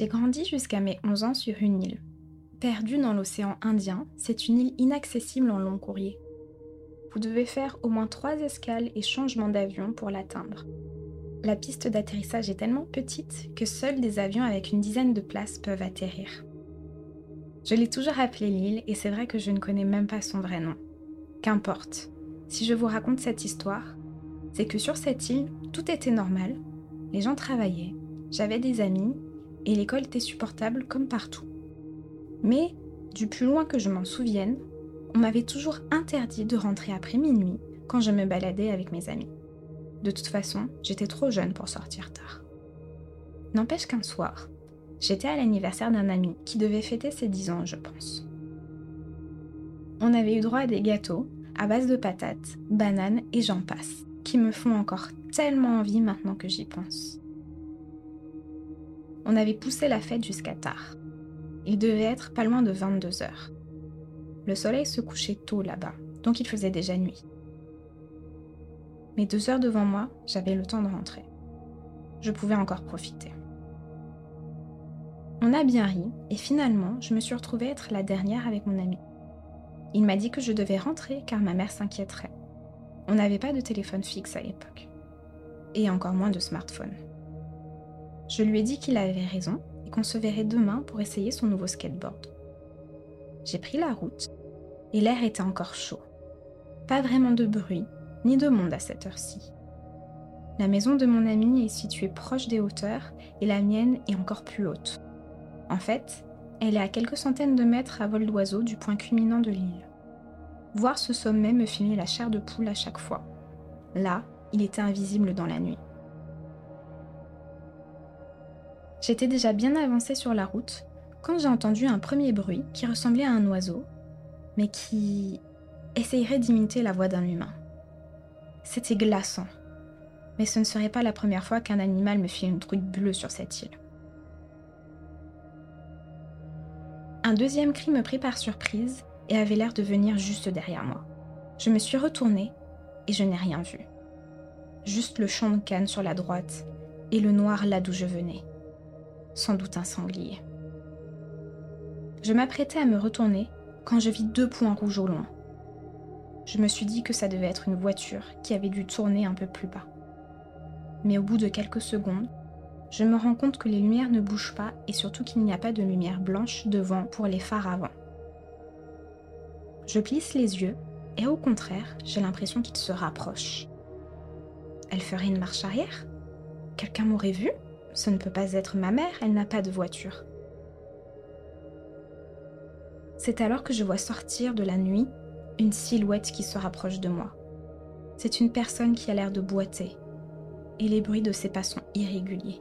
J'ai grandi jusqu'à mes 11 ans sur une île. Perdue dans l'océan Indien, c'est une île inaccessible en long courrier. Vous devez faire au moins trois escales et changements d'avion pour l'atteindre. La piste d'atterrissage est tellement petite que seuls des avions avec une dizaine de places peuvent atterrir. Je l'ai toujours appelée l'île et c'est vrai que je ne connais même pas son vrai nom. Qu'importe. Si je vous raconte cette histoire, c'est que sur cette île, tout était normal. Les gens travaillaient, j'avais des amis et l'école était supportable comme partout. Mais, du plus loin que je m'en souvienne, on m'avait toujours interdit de rentrer après minuit quand je me baladais avec mes amis. De toute façon, j'étais trop jeune pour sortir tard. N'empêche qu'un soir, j'étais à l'anniversaire d'un ami qui devait fêter ses 10 ans, je pense. On avait eu droit à des gâteaux à base de patates, bananes et j'en passe, qui me font encore tellement envie maintenant que j'y pense. On avait poussé la fête jusqu'à tard. Il devait être pas loin de 22 heures. Le soleil se couchait tôt là-bas, donc il faisait déjà nuit. Mais deux heures devant moi, j'avais le temps de rentrer. Je pouvais encore profiter. On a bien ri, et finalement, je me suis retrouvée être la dernière avec mon ami. Il m'a dit que je devais rentrer car ma mère s'inquiéterait. On n'avait pas de téléphone fixe à l'époque. Et encore moins de smartphone. Je lui ai dit qu'il avait raison et qu'on se verrait demain pour essayer son nouveau skateboard. J'ai pris la route et l'air était encore chaud. Pas vraiment de bruit, ni de monde à cette heure-ci. La maison de mon ami est située proche des hauteurs et la mienne est encore plus haute. En fait, elle est à quelques centaines de mètres à vol d'oiseau du point culminant de l'île. Voir ce sommet me filait la chair de poule à chaque fois. Là, il était invisible dans la nuit. J'étais déjà bien avancée sur la route quand j'ai entendu un premier bruit qui ressemblait à un oiseau, mais qui essayerait d'imiter la voix d'un humain. C'était glaçant, mais ce ne serait pas la première fois qu'un animal me fit une truite bleue sur cette île. Un deuxième cri me prit par surprise et avait l'air de venir juste derrière moi. Je me suis retournée et je n'ai rien vu. Juste le champ de canne sur la droite et le noir là d'où je venais sans doute un sanglier. Je m'apprêtais à me retourner quand je vis deux points rouges au loin. Je me suis dit que ça devait être une voiture qui avait dû tourner un peu plus bas. Mais au bout de quelques secondes, je me rends compte que les lumières ne bougent pas et surtout qu'il n'y a pas de lumière blanche devant pour les phares avant. Je plisse les yeux et au contraire, j'ai l'impression qu'ils se rapprochent. Elle ferait une marche arrière? Quelqu'un m'aurait vu? Ce ne peut pas être ma mère, elle n'a pas de voiture. C'est alors que je vois sortir de la nuit une silhouette qui se rapproche de moi. C'est une personne qui a l'air de boiter, et les bruits de ses pas sont irréguliers.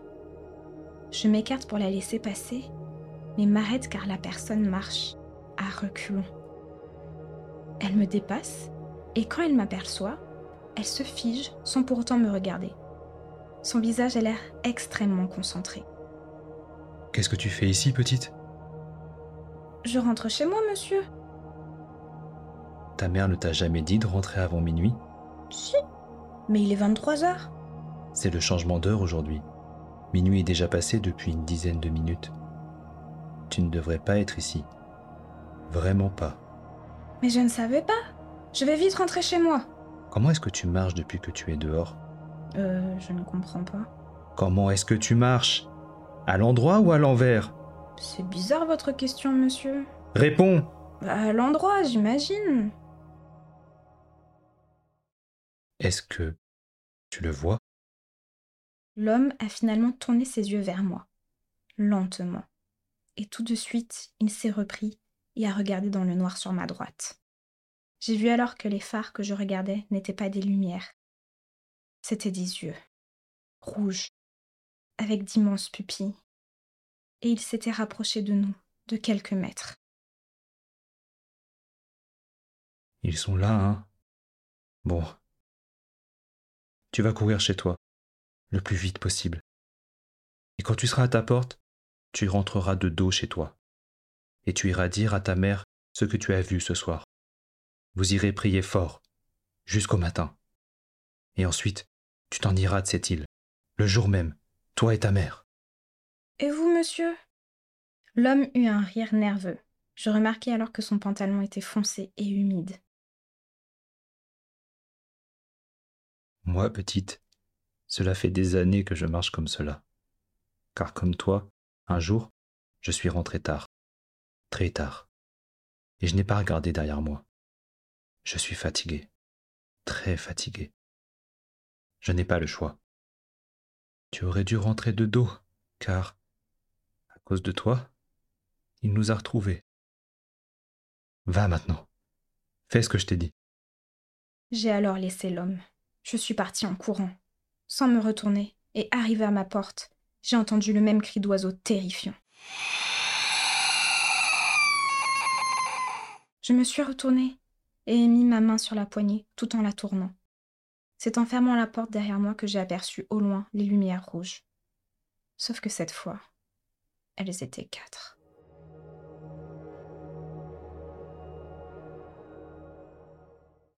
Je m'écarte pour la laisser passer, mais m'arrête car la personne marche à reculons. Elle me dépasse, et quand elle m'aperçoit, elle se fige sans pour autant me regarder. Son visage a l'air extrêmement concentré. Qu'est-ce que tu fais ici, petite? Je rentre chez moi, monsieur. Ta mère ne t'a jamais dit de rentrer avant minuit? Si, mais il est 23 heures. C'est le changement d'heure aujourd'hui. Minuit est déjà passé depuis une dizaine de minutes. Tu ne devrais pas être ici. Vraiment pas. Mais je ne savais pas. Je vais vite rentrer chez moi. Comment est-ce que tu marches depuis que tu es dehors? Euh, je ne comprends pas. Comment est-ce que tu marches? À l'endroit ou à l'envers? C'est bizarre votre question, monsieur. Réponds bah, À l'endroit, j'imagine. Est-ce que tu le vois? L'homme a finalement tourné ses yeux vers moi, lentement. Et tout de suite, il s'est repris et a regardé dans le noir sur ma droite. J'ai vu alors que les phares que je regardais n'étaient pas des lumières, C'étaient des yeux, rouges, avec d'immenses pupilles. et ils s'étaient rapprochés de nous, de quelques mètres. Ils sont là, hein Bon. Tu vas courir chez toi, le plus vite possible. Et quand tu seras à ta porte, tu rentreras de dos chez toi. Et tu iras dire à ta mère ce que tu as vu ce soir. Vous irez prier fort, jusqu'au matin. Et ensuite, tu t'en iras de cette île, le jour même, toi et ta mère. Et vous, monsieur? L'homme eut un rire nerveux. Je remarquai alors que son pantalon était foncé et humide. Moi, petite, cela fait des années que je marche comme cela. Car comme toi, un jour, je suis rentré tard, très tard, et je n'ai pas regardé derrière moi. Je suis fatigué, très fatigué. Je n'ai pas le choix. Tu aurais dû rentrer de dos, car, à cause de toi, il nous a retrouvés. Va maintenant. Fais ce que je t'ai dit. J'ai alors laissé l'homme. Je suis partie en courant, sans me retourner, et arrivé à ma porte, j'ai entendu le même cri d'oiseau terrifiant. Je me suis retournée et ai mis ma main sur la poignée tout en la tournant. C'est en fermant la porte derrière moi que j'ai aperçu au loin les lumières rouges. Sauf que cette fois, elles étaient quatre.